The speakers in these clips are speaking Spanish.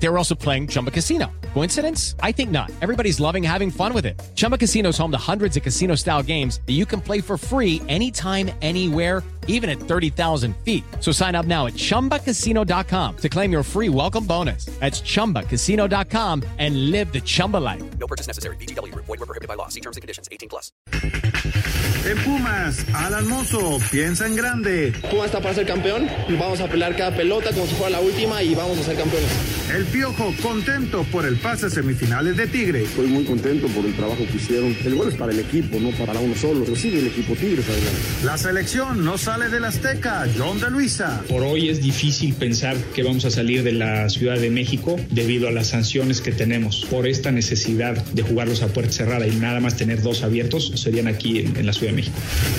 They were also playing Chumba Casino. Coincidence? I think not. Everybody's loving having fun with it. Chumba Casino is home to hundreds of casino style games that you can play for free anytime, anywhere, even at 30,000 feet. So sign up now at chumbacasino.com to claim your free welcome bonus. That's chumbacasino.com and live the Chumba life. No purchase necessary. BGW. Void were prohibited by law. See terms and conditions. 18 plus. En Pumas, Alan Mozo piensa en grande. Pumas está para ser campeón. Vamos a pelear cada pelota como si fuera la última y vamos a ser campeones. El Piojo contento por el pase a semifinales de Tigre. Estoy muy contento por el trabajo que hicieron. El gol es para el equipo, no para uno solo. Pero sigue el equipo Tigres adelante. La selección no sale del Azteca. John de Luisa. Por hoy es difícil pensar que vamos a salir de la Ciudad de México debido a las sanciones que tenemos. Por esta necesidad de jugarlos a puerta cerrada y nada más tener dos abiertos, serían aquí en, en la Ciudad de México.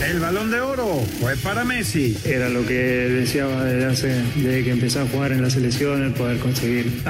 El balón de oro fue para Messi. Era lo que deseaba desde, hace, desde que empecé a jugar en la selección, el poder conseguir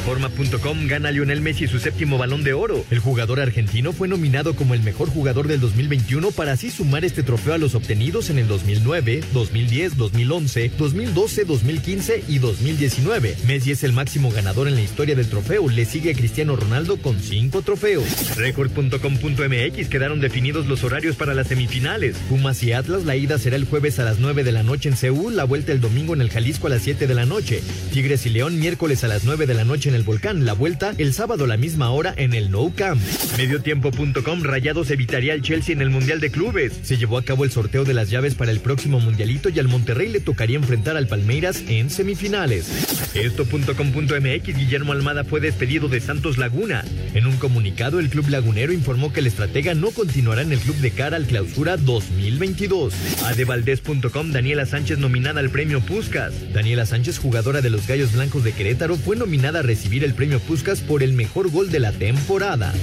Reforma.com gana Lionel Messi su séptimo balón de oro. El jugador argentino fue nominado como el mejor jugador del 2021 para así sumar este trofeo a los obtenidos en el 2009, 2010, 2011, 2012, 2015 y 2019. Messi es el máximo ganador en la historia del trofeo. Le sigue a Cristiano Ronaldo con cinco trofeos. Record.com.mx quedaron definidos los horarios para las semifinales. Pumas y Atlas, la ida será el jueves a las 9 de la noche en Seúl, la vuelta el domingo en el Jalisco a las 7 de la noche. Tigres y León miércoles a las 9 de la noche en el Volcán, la vuelta el sábado a la misma hora en el No Camp. Mediotiempo.com Rayados evitaría al Chelsea en el Mundial de Clubes. Se llevó a cabo el sorteo de las llaves para el próximo Mundialito y al Monterrey le tocaría enfrentar al Palmeiras en semifinales. Esto.com.mx Guillermo Almada fue despedido de Santos Laguna. En un comunicado, el club lagunero informó que el estratega no continuará en el club de cara al clausura 2022. Adevaldez.com Daniela Sánchez nominada al premio Puskas. Daniela Sánchez, jugadora de los Gallos Blancos de Querétaro, fue nominada a recibir el premio Puskas por el mejor gol de la temporada.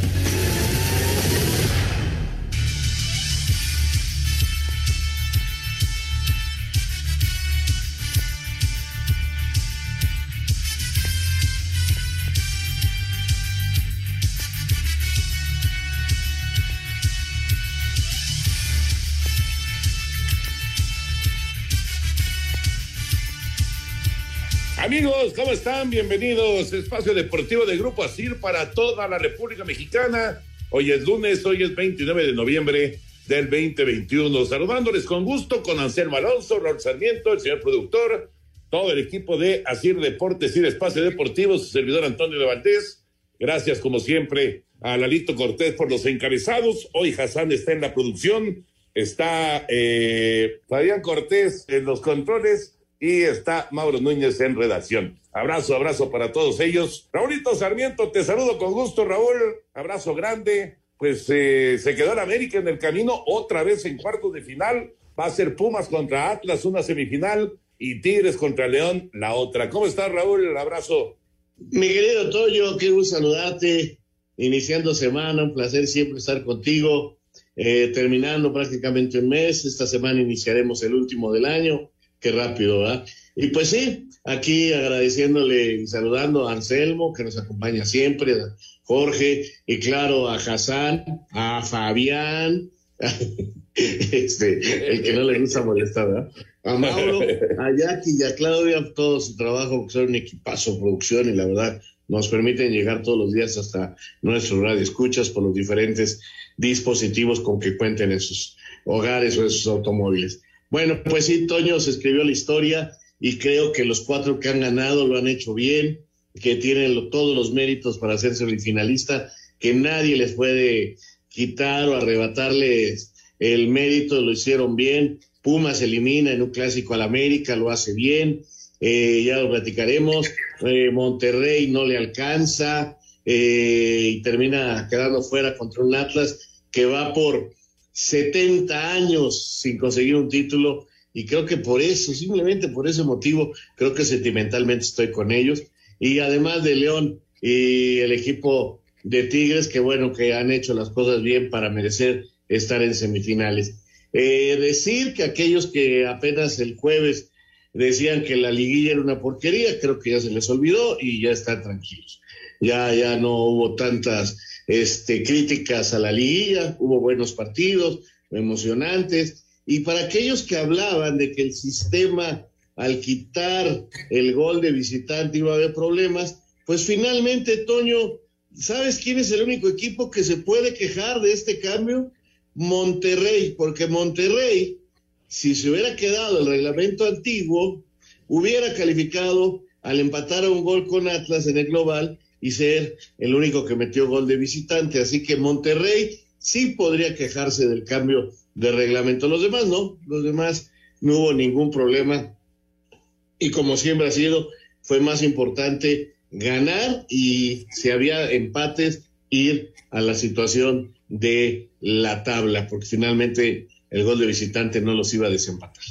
Amigos, ¿cómo están? Bienvenidos. Espacio Deportivo de Grupo Asir para toda la República Mexicana. Hoy es lunes, hoy es 29 de noviembre del 2021. Saludándoles con gusto con Anselmo Alonso, Raúl Sarmiento, el señor productor, todo el equipo de Asir Deportes y Espacio Deportivo, su servidor Antonio de Valdés. Gracias, como siempre, a Lalito Cortés por los encabezados. Hoy Hassan está en la producción, está eh, Fabián Cortés en los controles y está Mauro Núñez en redacción. Abrazo, abrazo para todos ellos. Raúlito Sarmiento, te saludo con gusto, Raúl. Abrazo grande. Pues eh, se quedó en América en el camino, otra vez en cuartos de final. Va a ser Pumas contra Atlas, una semifinal, y Tigres contra León, la otra. ¿Cómo estás, Raúl? Abrazo. Mi querido Toyo, gusto saludarte. Iniciando semana, un placer siempre estar contigo. Eh, terminando prácticamente un mes, esta semana iniciaremos el último del año Qué rápido, ¿verdad? Y pues sí, aquí agradeciéndole y saludando a Anselmo, que nos acompaña siempre, a Jorge, y claro, a Hassan, a Fabián, este, el que no le gusta molestar, ¿verdad? A Mauro, a Jackie y a Claudia, todo su trabajo, que son un equipazo, producción, y la verdad, nos permiten llegar todos los días hasta nuestro radio escuchas por los diferentes dispositivos con que cuenten en sus hogares o en sus automóviles. Bueno, pues sí, Toño se escribió la historia y creo que los cuatro que han ganado lo han hecho bien, que tienen todos los méritos para ser semifinalista que nadie les puede quitar o arrebatarles el mérito, lo hicieron bien. Pumas elimina en un clásico al América, lo hace bien, eh, ya lo platicaremos. Eh, Monterrey no le alcanza eh, y termina quedando fuera contra un Atlas que va por 70 años sin conseguir un título y creo que por eso, simplemente por ese motivo, creo que sentimentalmente estoy con ellos. Y además de León y el equipo de Tigres, que bueno, que han hecho las cosas bien para merecer estar en semifinales. Eh, decir que aquellos que apenas el jueves decían que la liguilla era una porquería, creo que ya se les olvidó y ya están tranquilos. Ya, ya no hubo tantas este, críticas a la liguilla, hubo buenos partidos, emocionantes. Y para aquellos que hablaban de que el sistema, al quitar el gol de visitante, iba a haber problemas, pues finalmente, Toño, ¿sabes quién es el único equipo que se puede quejar de este cambio? Monterrey, porque Monterrey, si se hubiera quedado el reglamento antiguo, hubiera calificado al empatar a un gol con Atlas en el global y ser el único que metió gol de visitante. Así que Monterrey sí podría quejarse del cambio de reglamento. Los demás no, los demás no hubo ningún problema. Y como siempre ha sido, fue más importante ganar y si había empates, ir a la situación de la tabla, porque finalmente el gol de visitante no los iba a desempatar.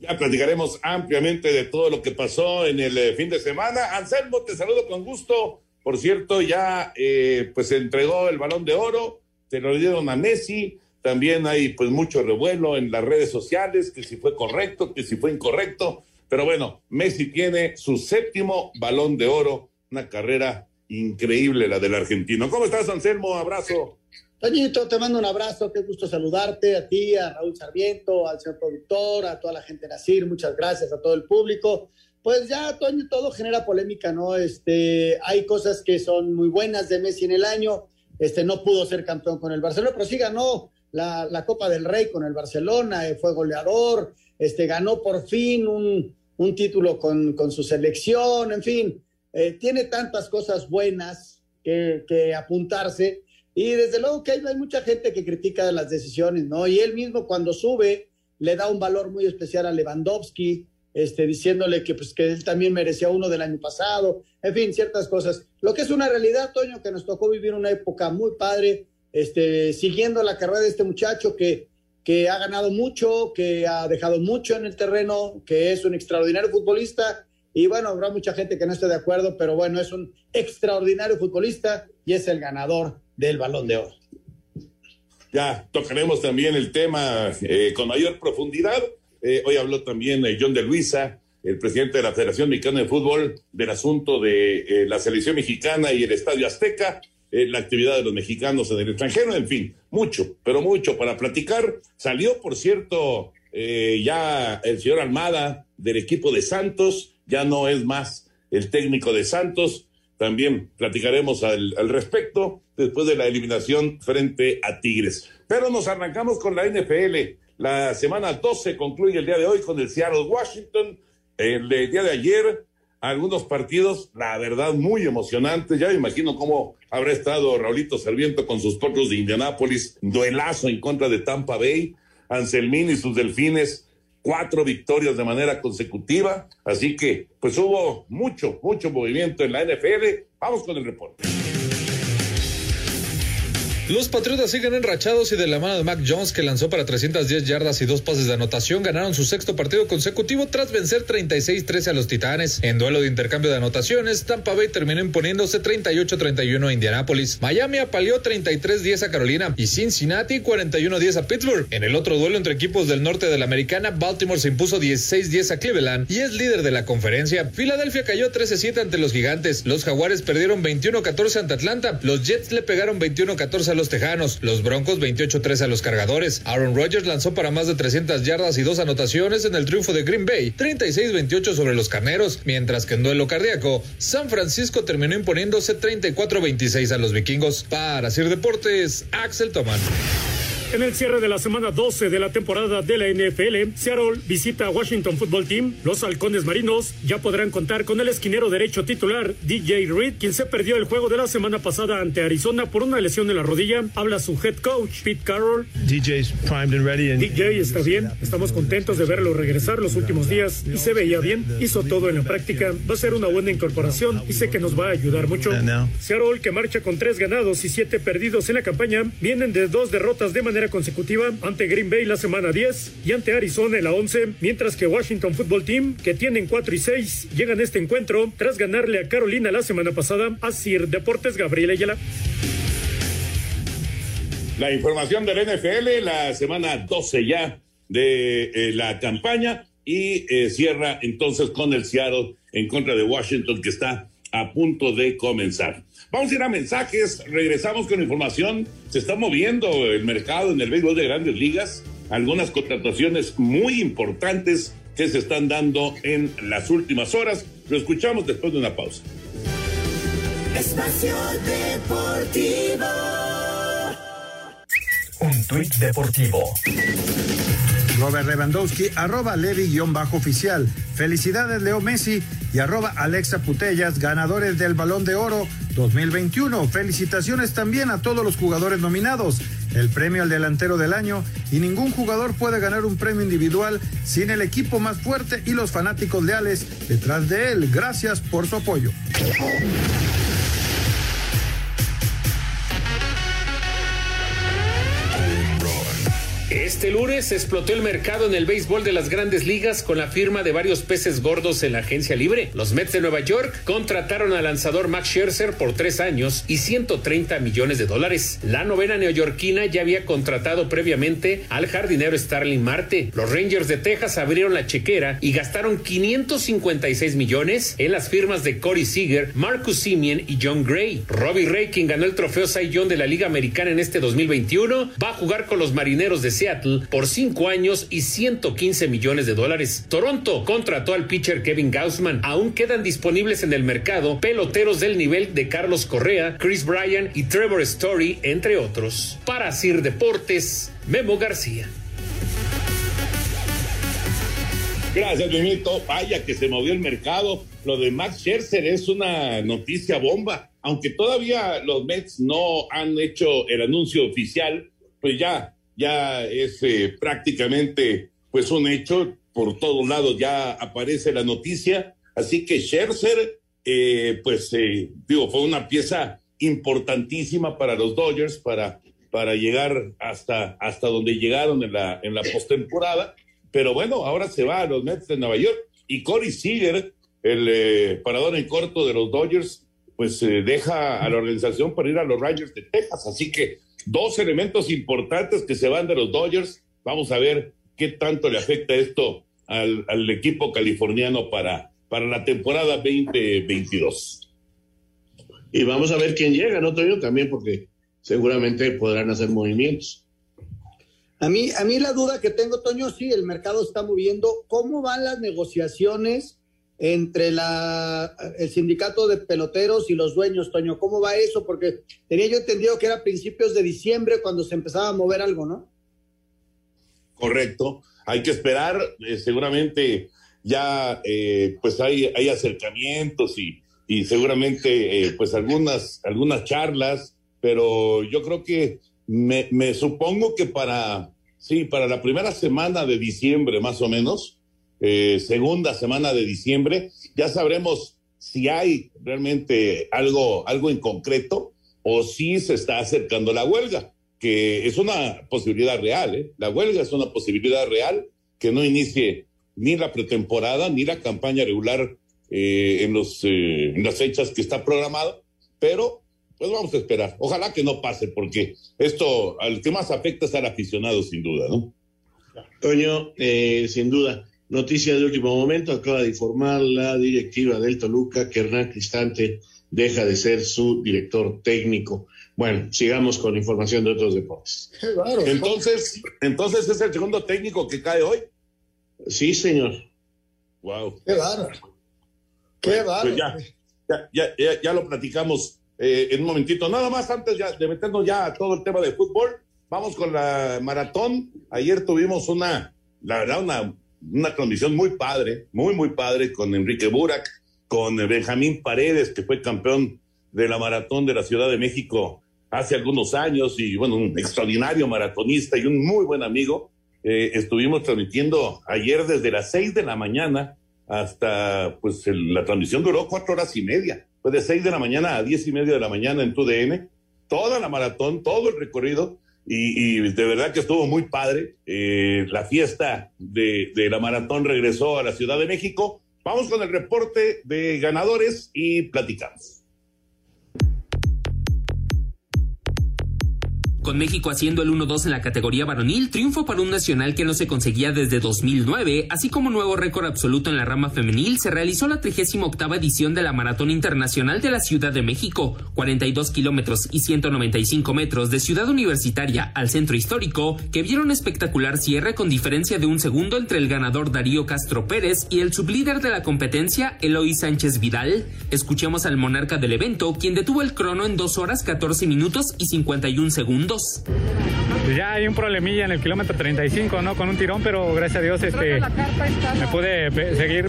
Ya platicaremos ampliamente de todo lo que pasó en el eh, fin de semana. Anselmo, te saludo con gusto. Por cierto, ya eh, pues se entregó el balón de oro, te lo dieron a Messi. También hay pues mucho revuelo en las redes sociales, que si fue correcto, que si fue incorrecto. Pero bueno, Messi tiene su séptimo balón de oro, una carrera increíble la del argentino. ¿Cómo estás, Anselmo? Abrazo. Toñito, te mando un abrazo, qué gusto saludarte, a ti, a Raúl Sarmiento, al señor productor, a toda la gente de Nacir, muchas gracias a todo el público. Pues ya, Toño, todo genera polémica, ¿no? Este, hay cosas que son muy buenas de Messi en el año, este, no pudo ser campeón con el Barcelona, pero sí ganó la, la Copa del Rey con el Barcelona, eh, fue goleador, este, ganó por fin un, un título con, con, su selección, en fin, eh, tiene tantas cosas buenas que, que apuntarse y desde luego que hay, mucha gente que critica las decisiones, ¿no? Y él mismo cuando sube le da un valor muy especial a Lewandowski, este, diciéndole que, pues, que él también merecía uno del año pasado, en fin, ciertas cosas. Lo que es una realidad, Toño, que nos tocó vivir una época muy padre, este, siguiendo la carrera de este muchacho que, que ha ganado mucho, que ha dejado mucho en el terreno, que es un extraordinario futbolista. Y bueno, habrá mucha gente que no esté de acuerdo, pero bueno, es un extraordinario futbolista y es el ganador del balón de oro. Ya tocaremos también el tema eh, con mayor profundidad. Eh, hoy habló también eh, John de Luisa, el presidente de la Federación Mexicana de Fútbol, del asunto de la selección mexicana y el Estadio Azteca, la actividad de los mexicanos en el extranjero, en fin, mucho, pero mucho para platicar. Salió, por cierto, ya el señor Almada del equipo de Santos, ya no es más el técnico de Santos, también platicaremos al, al, respecto después de la eliminación frente a Tigres. Pero nos arrancamos con la NFL. La semana 12 concluye el día de hoy con el Seattle Washington. El, día de ayer, algunos partidos, la verdad, muy emocionantes. Ya me imagino cómo habrá estado Raulito Serviento con sus potros de Indianápolis. Duelazo en contra de Tampa Bay. Anselmín y sus delfines cuatro victorias de manera consecutiva, así que pues hubo mucho, mucho movimiento en la NFL. Vamos con el reporte. Los Patriotas siguen enrachados y de la mano de Mac Jones, que lanzó para 310 yardas y dos pases de anotación, ganaron su sexto partido consecutivo tras vencer 36-13 a los Titanes. En duelo de intercambio de anotaciones, Tampa Bay terminó imponiéndose 38-31 a Indianápolis. Miami apaleó 33-10 a Carolina y Cincinnati 41-10 a Pittsburgh. En el otro duelo entre equipos del norte de la americana, Baltimore se impuso 16-10 a Cleveland y es líder de la conferencia. Filadelfia cayó 13-7 ante los Gigantes. Los Jaguares perdieron 21-14 ante Atlanta. Los Jets le pegaron 21-14 a los Tejanos, los Broncos 28-13 a los Cargadores. Aaron Rodgers lanzó para más de 300 yardas y dos anotaciones en el triunfo de Green Bay, 36-28 sobre los Carneros, mientras que en duelo cardíaco, San Francisco terminó imponiéndose 34-26 a los Vikingos. Para Sir Deportes, Axel Tomán. En el cierre de la semana 12 de la temporada de la NFL, Seattle visita a Washington Football Team. Los halcones marinos ya podrán contar con el esquinero derecho titular DJ Reed, quien se perdió el juego de la semana pasada ante Arizona por una lesión en la rodilla. Habla su head coach, Pete Carroll. DJ's primed and ready. And... DJ está bien. Estamos contentos de verlo regresar los últimos días y se veía bien. Hizo todo en la práctica. Va a ser una buena incorporación y sé que nos va a ayudar mucho. Seattle, que marcha con tres ganados y siete perdidos en la campaña, vienen de dos derrotas de manera consecutiva ante Green Bay la semana 10 y ante Arizona la 11, mientras que Washington Football Team, que tienen 4 y 6, llegan a este encuentro tras ganarle a Carolina la semana pasada a Sir Deportes Gabriel Ayala. La información del NFL, la semana 12 ya de eh, la campaña y eh, cierra entonces con el Seattle en contra de Washington que está a punto de comenzar. Vamos a ir a mensajes, regresamos con información. Se está moviendo el mercado en el béisbol de grandes ligas, algunas contrataciones muy importantes que se están dando en las últimas horas. Lo escuchamos después de una pausa. Espacio Deportivo. Un tuit deportivo. Robert Lewandowski, arroba Levi-oficial. Felicidades Leo Messi y arroba Alexa Putellas, ganadores del Balón de Oro 2021. Felicitaciones también a todos los jugadores nominados. El premio al delantero del año y ningún jugador puede ganar un premio individual sin el equipo más fuerte y los fanáticos leales detrás de él. Gracias por su apoyo. Este lunes explotó el mercado en el béisbol de las grandes ligas con la firma de varios peces gordos en la agencia libre. Los Mets de Nueva York contrataron al lanzador Max Scherzer por tres años y 130 millones de dólares. La novena neoyorquina ya había contratado previamente al jardinero Starling Marte. Los Rangers de Texas abrieron la chequera y gastaron 556 millones en las firmas de Corey Seager, Marcus Simeon y John Gray. Robbie Ray, quien ganó el trofeo Cy Young de la Liga Americana en este 2021, va a jugar con los marineros de Seattle por cinco años y 115 millones de dólares. Toronto contrató al pitcher Kevin Gaussman. Aún quedan disponibles en el mercado peloteros del nivel de Carlos Correa, Chris Bryan y Trevor Story, entre otros. Para Sir Deportes, Memo García. Gracias, Mimito. Vaya que se movió el mercado. Lo de Max Scherzer es una noticia bomba. Aunque todavía los Mets no han hecho el anuncio oficial, pues ya ya es eh, prácticamente pues un hecho, por todos lados ya aparece la noticia, así que Scherzer, eh, pues eh, digo, fue una pieza importantísima para los Dodgers para, para llegar hasta, hasta donde llegaron en la, en la postemporada, pero bueno, ahora se va a los Mets de Nueva York y Corey Seager, el parador en corto de los Dodgers, pues deja a la organización para ir a los Rangers de Texas, así que dos elementos importantes que se van de los Dodgers. Vamos a ver qué tanto le afecta esto al, al equipo californiano para, para la temporada 2022. Y vamos a ver quién llega, ¿no, Toño? También porque seguramente podrán hacer movimientos. A mí, a mí la duda que tengo, Toño, sí, el mercado está moviendo. ¿Cómo van las negociaciones entre la, el sindicato de peloteros y los dueños, Toño? ¿Cómo va eso? Porque tenía yo entendido que era principios de diciembre cuando se empezaba a mover algo, ¿no? Correcto. Hay que esperar. Eh, seguramente ya eh, pues hay, hay acercamientos y, y seguramente eh, pues algunas, algunas charlas, pero yo creo que me, me supongo que para, sí, para la primera semana de diciembre más o menos, eh, segunda semana de diciembre, ya sabremos si hay realmente algo, algo en concreto o si se está acercando la huelga, que es una posibilidad real. ¿eh? La huelga es una posibilidad real que no inicie ni la pretemporada ni la campaña regular eh, en, los, eh, en las fechas que está programado, pero pues vamos a esperar. Ojalá que no pase, porque esto al que más afecta es al aficionado, sin duda, ¿no? Toño, eh, sin duda. Noticia de último momento, acaba de informar la directiva del Toluca que Hernán Cristante deja de ser su director técnico. Bueno, sigamos con información de otros deportes. Entonces, entonces es el segundo técnico que cae hoy. Sí, señor. Wow. Qué bárbaro. Qué Pues bárbaro. ya, ya, ya, ya, ya lo platicamos eh, en un momentito. Nada más antes ya de meternos ya a todo el tema de fútbol. vamos con la maratón. Ayer tuvimos una, la verdad, una, una transmisión muy padre, muy, muy padre con Enrique Burak, con Benjamín Paredes, que fue campeón de la maratón de la Ciudad de México hace algunos años y bueno, un extraordinario maratonista y un muy buen amigo. Eh, estuvimos transmitiendo ayer desde las seis de la mañana hasta, pues la transmisión duró cuatro horas y media. Fue de seis de la mañana a diez y media de la mañana en TUDN, toda la maratón, todo el recorrido. Y, de verdad que estuvo muy padre. Eh, la fiesta de, de la maratón regresó a la Ciudad de México. Vamos con el reporte de ganadores y platicamos. Con México haciendo el 1-2 en la categoría varonil, triunfo para un nacional que no se conseguía desde 2009, así como nuevo récord absoluto en la rama femenil, se realizó la 38 edición de la Maratón Internacional de la Ciudad de México, 42 kilómetros y 195 metros de Ciudad Universitaria al centro histórico, que vieron espectacular cierre con diferencia de un segundo entre el ganador Darío Castro Pérez y el sublíder de la competencia, Eloy Sánchez Vidal. Escuchemos al monarca del evento, quien detuvo el crono en 2 horas 14 minutos y 51 segundos pues ya hay un problemilla en el kilómetro 35, ¿no? Con un tirón, pero gracias a Dios este, me pude seguir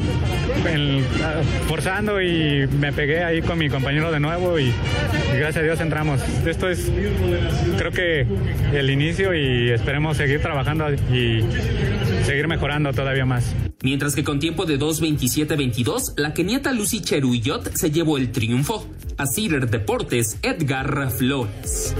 forzando y me pegué ahí con mi compañero de nuevo y, y, gracias a Dios entramos. Esto es, creo que el inicio y esperemos seguir trabajando y seguir mejorando todavía más. Mientras que con tiempo de 2.27.22, la keniata Lucy Cheruyot se llevó el triunfo. A Cider Deportes, Edgar Flores.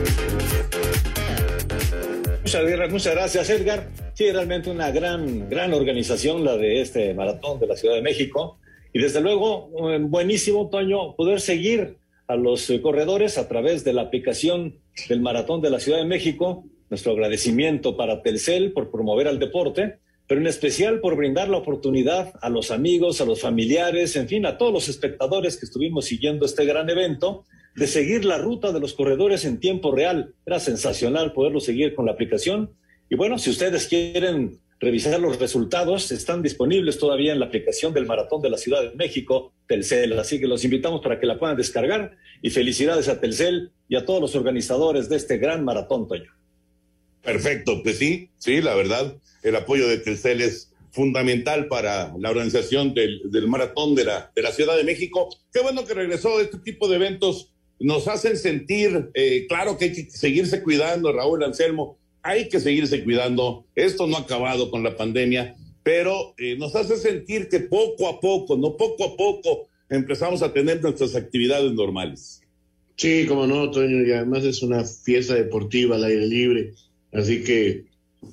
Muchas, gracias, Edgar. Sí, realmente una gran, gran organización la de este maratón de la Ciudad de México. Y desde luego, eh, buenísimo, Toño, poder seguir a los eh, corredores a través de la aplicación del maratón de la Ciudad de México. Nuestro agradecimiento para Telcel por promover al deporte, pero en especial por brindar la oportunidad a los amigos, a los familiares, en fin, a todos los espectadores que estuvimos siguiendo este gran evento de seguir la ruta de los corredores en tiempo real. Era sensacional poderlo seguir con la aplicación. Y bueno, si ustedes quieren revisar los resultados, están disponibles todavía en la aplicación del Maratón de la Ciudad de México, Telcel. Así que los invitamos para que la puedan descargar. Y felicidades a Telcel y a todos los organizadores de este gran maratón, Toño. Perfecto, pues sí, sí, la verdad, el apoyo de Telcel es fundamental para la organización del, maratón de la, de la Ciudad de México. Qué bueno que regresó este tipo de eventos nos hacen sentir, eh, claro que hay que seguirse cuidando, Raúl Anselmo, hay que seguirse cuidando, esto no ha acabado con la pandemia, pero eh, nos hace sentir que poco a poco, no poco a poco, empezamos a tener nuestras actividades normales. Sí, como no, Toño, y además es una fiesta deportiva al aire libre, así que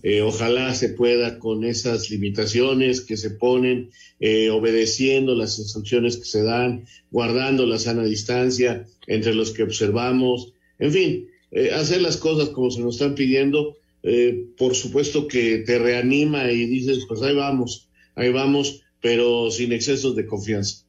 eh, ojalá se pueda con esas limitaciones que se ponen, eh, obedeciendo las instrucciones que se dan, guardando la sana distancia entre los que observamos, en fin, eh, hacer las cosas como se nos están pidiendo, por supuesto que te reanima y dices, pues ahí vamos, ahí vamos, pero sin excesos de confianza.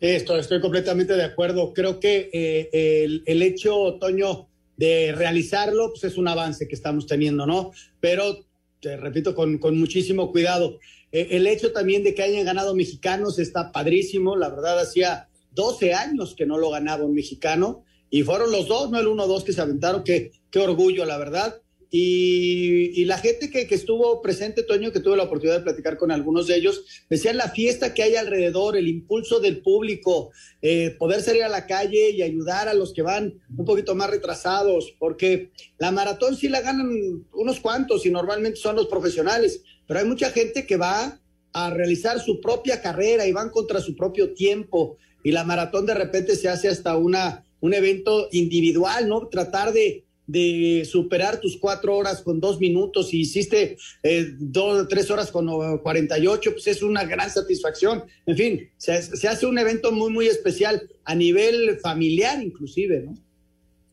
Esto, estoy completamente de acuerdo. Creo que el, el hecho, Toño, de realizarlo, pues es un avance que estamos teniendo, ¿no? Pero, te repito, con, con muchísimo cuidado. Eh, el hecho también de que hayan ganado mexicanos está padrísimo, la verdad, hacía 12 años que no lo ganaba un mexicano y fueron los dos, no el 1-2 que se aventaron, qué, qué orgullo, la verdad. Y, la gente que, estuvo presente, Toño, que tuve la oportunidad de platicar con algunos de ellos, decían la fiesta que hay alrededor, el impulso del público, eh, poder salir a la calle y ayudar a los que van un poquito más retrasados, porque la maratón sí la ganan unos cuantos y normalmente son los profesionales, pero hay mucha gente que va a realizar su propia carrera y van contra su propio tiempo y la maratón de repente se hace hasta una, un evento individual, ¿no? Tratar de de superar tus cuatro horas con dos minutos y hiciste eh, dos, tres horas con 48, pues es una gran satisfacción. En fin, se, hace un evento muy, muy especial a nivel familiar inclusive, ¿no?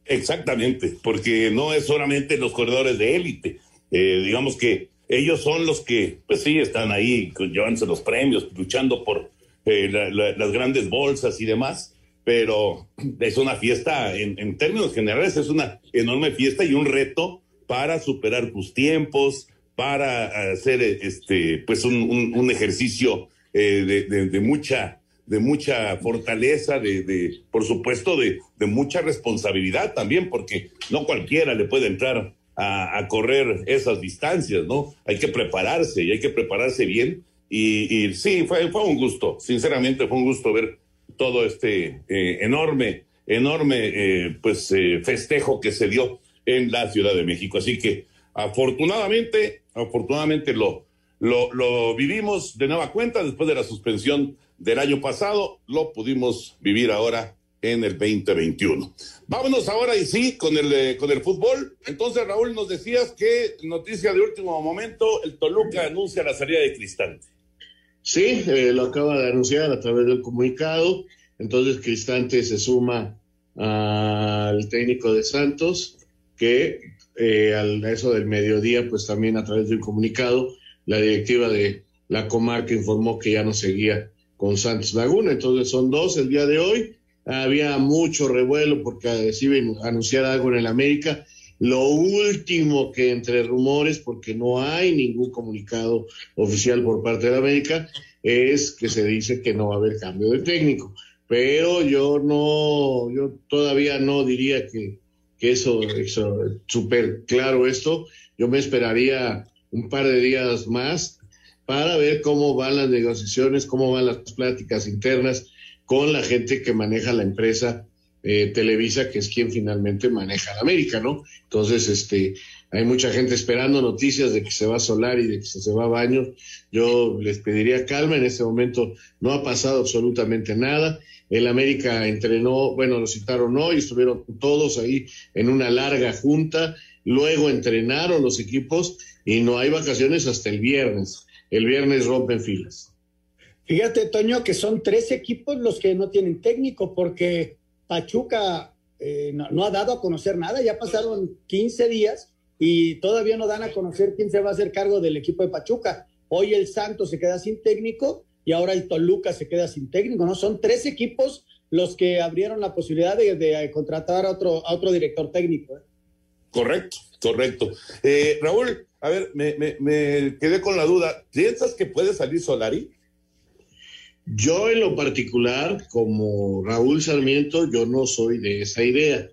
Exactamente, porque no es solamente los corredores de élite, eh, digamos que ellos son los que, pues sí, están ahí llevándose los premios, luchando por eh, las grandes bolsas y demás, pero es una fiesta, en, términos generales, es una enorme fiesta y un reto para superar tus tiempos, para hacer este, pues un, ejercicio eh, de, mucha de mucha fortaleza, de, por supuesto, de, mucha responsabilidad también, porque no cualquiera le puede entrar a, correr esas distancias, ¿no? Hay que prepararse y hay que prepararse bien. Y, sí, fue, fue un gusto, sinceramente fue un gusto ver todo este eh, enorme, enorme, eh, pues, eh, festejo que se dio en la Ciudad de México. Así que afortunadamente, afortunadamente lo, lo, vivimos de nueva cuenta después de la suspensión del año pasado, lo pudimos vivir ahora en el 2021. Vámonos ahora y sí con el, eh, con el fútbol. Entonces, Raúl, nos decías que noticia de último momento, el Toluca anuncia la salida de Cristante. Sí, eh, lo acaba de anunciar a través del comunicado. Entonces, Cristante se suma al técnico de Santos, que eh, al eso del mediodía, pues también a través del comunicado, la directiva de la comarca informó que ya no seguía con Santos Laguna. Entonces, son dos el día de hoy había mucho revuelo porque deciden anunciar algo en el América. Lo último que entre rumores, porque no hay ningún comunicado oficial por parte de América, es que se dice que no va a haber cambio de técnico. Pero yo no, yo todavía no diría que, que eso, eso súper claro esto. Yo me esperaría un par de días más para ver cómo van las negociaciones, cómo van las pláticas internas con la gente que maneja la empresa eh, Televisa, que es quien finalmente maneja la América, ¿no? Entonces, este, hay mucha gente esperando noticias de que se va a Solar y de que se va a Baño. Yo les pediría calma, en este momento no ha pasado absolutamente nada. El América entrenó, bueno, lo citaron hoy, estuvieron todos ahí en una larga junta, luego entrenaron los equipos y no hay vacaciones hasta el viernes. El viernes rompen filas. Fíjate, Toño, que son tres equipos los que no tienen técnico, porque Pachuca eh, no, ha dado a conocer nada, ya pasaron 15 días y todavía no dan a conocer quién se va a hacer cargo del equipo de Pachuca. Hoy el Santos se queda sin técnico y ahora el Toluca se queda sin técnico, ¿no? Son tres equipos los que abrieron la posibilidad de, contratar a otro, a otro director técnico. ¿eh? Correcto, correcto. Eh, Raúl, a ver, me, me quedé con la duda. ¿Piensas que puede salir Solari? Yo en lo particular, como Raúl Sarmiento, yo no soy de esa idea.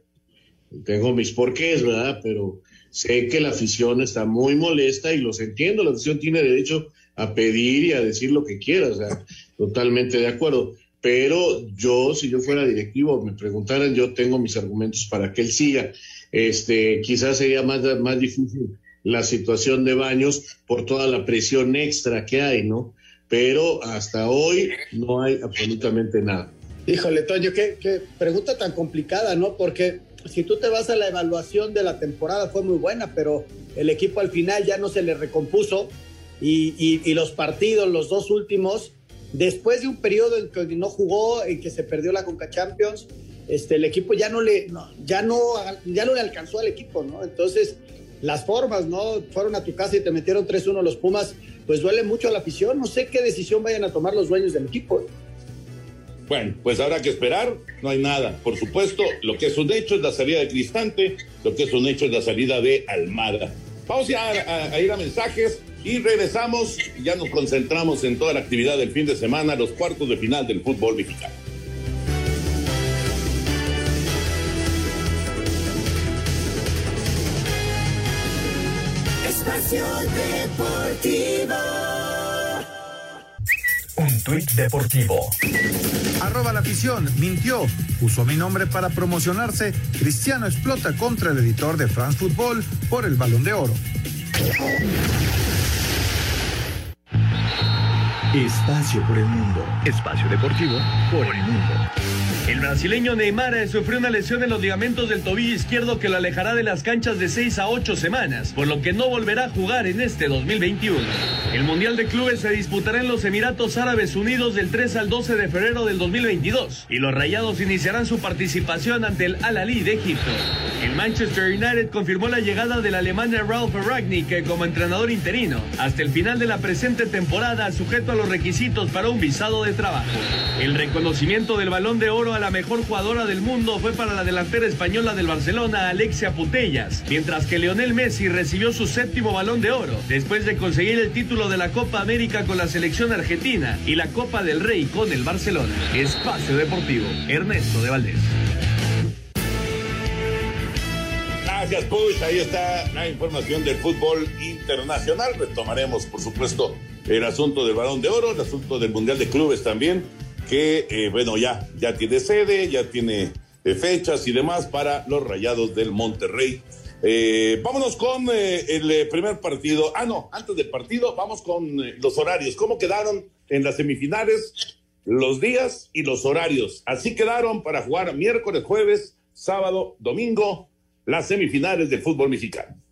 Tengo mis porqués, ¿verdad? Pero sé que la afición está muy molesta y los entiendo. La afición tiene derecho a pedir y a decir lo que quiera, o sea, totalmente de acuerdo. Pero yo, si yo fuera directivo, me preguntaran, yo tengo mis argumentos para que él siga. Este, quizás sería más, más difícil la situación de Baños por toda la presión extra que hay, ¿no? Pero hasta hoy no hay absolutamente nada. Híjole, Toño, qué, pregunta tan complicada, ¿no? Porque si tú te vas a la evaluación de la temporada fue muy buena, pero el equipo al final ya no se le recompuso y, los partidos, los dos últimos, después de un periodo en que no jugó, en que se perdió la Conca Champions, este, el equipo ya no le, ya no, ya no le alcanzó al equipo, ¿no? Entonces, las formas, ¿no? Fueron a tu casa y te metieron 3-1 los Pumas pues duele mucho a la afición. No sé qué decisión vayan a tomar los dueños del equipo. Bueno, pues habrá que esperar, no hay nada. Por supuesto, lo que es un hecho es la salida de Cristante, lo que es un hecho es la salida de Almada. Vamos ya a, ir a mensajes y regresamos. Ya nos concentramos en toda la actividad del fin de semana, los cuartos de final del fútbol mexicano. Deportivo. Un tuit deportivo. Arroba la afición, mintió. Usó mi nombre para promocionarse. Cristiano explota contra el editor de France Football por el balón de oro. Espacio por el mundo. Espacio deportivo por el mundo. El brasileño Neymar sufrió una lesión en los ligamentos del tobillo izquierdo que lo alejará de las canchas de 6 a 8 semanas, por lo que no volverá a jugar en este 2021. El Mundial de Clubes se disputará en los Emiratos Árabes Unidos del 3 al 12 de febrero del 2022 y los Rayados iniciarán su participación ante el Al-Ali de Egipto. El Manchester United confirmó la llegada del alemán Ralf Ragnick como entrenador interino hasta el final de la presente temporada sujeto a los requisitos para un visado de trabajo. El reconocimiento del balón de oro a la mejor jugadora del mundo fue para la delantera española del Barcelona, Alexia Putellas, mientras que Leonel Messi recibió su séptimo balón de oro, después de conseguir el título de la Copa América con la selección argentina y la Copa del Rey con el Barcelona. Espacio Deportivo, Ernesto de Valdés. Gracias, Push. Ahí está la información del fútbol internacional. Retomaremos, por supuesto, el asunto del balón de oro, el asunto del Mundial de Clubes también, que, eh, bueno, ya, ya tiene sede, ya tiene eh, fechas y demás para los rayados del Monterrey. Eh, vámonos con el primer partido. Ah, no, antes del partido, vamos con los horarios. ¿Cómo quedaron en las semifinales? Los días y los horarios. Así quedaron para jugar miércoles, jueves, sábado, domingo, las semifinales del fútbol mexicano.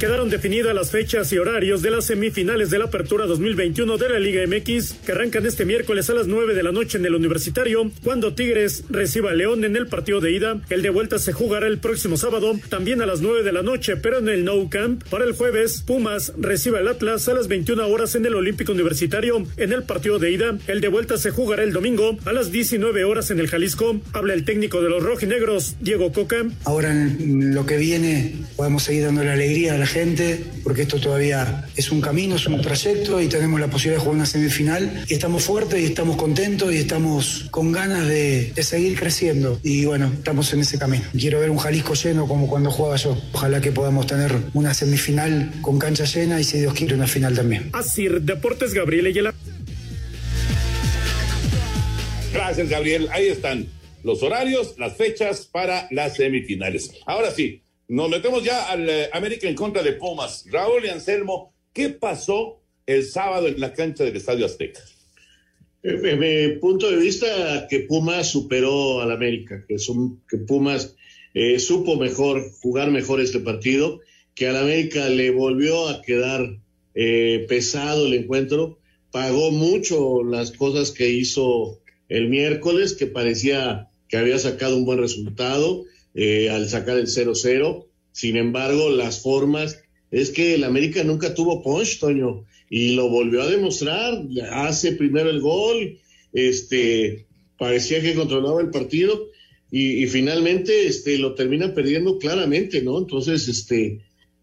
Quedaron definidas las fechas y horarios de las semifinales de la Apertura 2021 de la Liga MX, que arrancan este miércoles a las 9 de la noche en el Universitario, cuando Tigres reciba a León en el partido de ida. El de vuelta se jugará el próximo sábado, también a las 9 de la noche, pero en el No Camp. Para el jueves, Pumas recibe al Atlas a las 21 horas en el Olímpico Universitario. En el partido de ida, el de vuelta se jugará el domingo a las 19 horas en el Jalisco. Habla el técnico de los rojinegros, Diego Coca. Ahora en lo que viene podemos seguir dando la alegría a la gente, porque esto todavía es un camino, es un trayecto y tenemos la posibilidad de jugar una semifinal. Y estamos fuertes y estamos contentos y estamos con ganas de, de seguir creciendo. Y bueno, estamos en ese camino. Quiero ver un Jalisco lleno como cuando jugaba yo. Ojalá que podamos tener una semifinal con cancha llena y si Dios quiere una final también. Así, Deportes Gabriel Ayala. Gracias, Gabriel. Ahí están los horarios, las fechas para las semifinales. Ahora sí, nos metemos ya al eh, América en contra de Pumas. Raúl y Anselmo, ¿qué pasó el sábado en la cancha del Estadio Azteca? Desde mi punto de vista, que Pumas superó al América, que Pumas eh, supo mejor, jugar mejor este partido, que al América le volvió a quedar eh, pesado el encuentro, pagó mucho las cosas que hizo el miércoles, que parecía que había sacado un buen resultado, eh, al sacar el 0-0. Sin embargo, las formas, es que el América nunca tuvo punch, Toño, y lo volvió a demostrar. Hace primero el gol, este, parecía que controlaba el partido y, finalmente este, lo termina perdiendo claramente, ¿no? Entonces, este,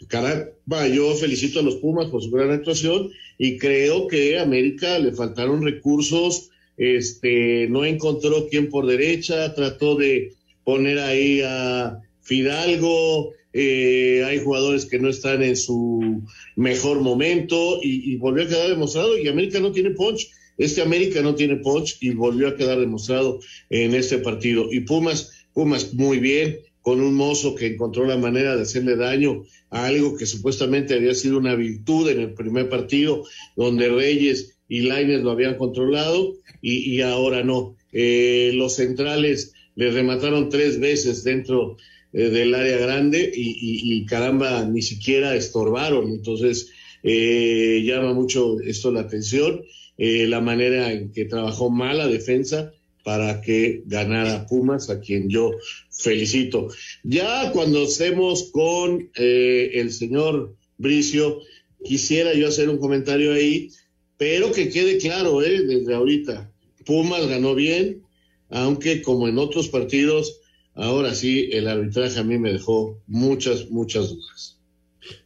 caramba, yo felicito a los Pumas por su gran actuación y creo que a América le faltaron recursos, este, no encontró quien por derecha, trató de poner ahí a Fidalgo, eh, hay jugadores que no están en su mejor momento y, volvió a quedar demostrado y América no tiene punch. Este América no tiene punch y volvió a quedar demostrado en este partido. Y Pumas, Pumas muy bien, con un mozo que encontró la manera de hacerle daño a algo que supuestamente había sido una virtud en el primer partido, donde Reyes y Laines lo habían controlado y, ahora no. Eh, los centrales le remataron tres veces dentro eh, del área grande y, caramba, ni siquiera estorbaron. Entonces, eh, llama mucho esto la atención, eh, la manera en que trabajó mal la defensa para que ganara Pumas, a quien yo felicito. Ya cuando estemos con el señor Bricio, quisiera yo hacer un comentario ahí, pero que quede claro, desde ahorita, Pumas ganó bien, aunque como en otros partidos, ahora sí, el arbitraje a mí me dejó muchas, muchas dudas.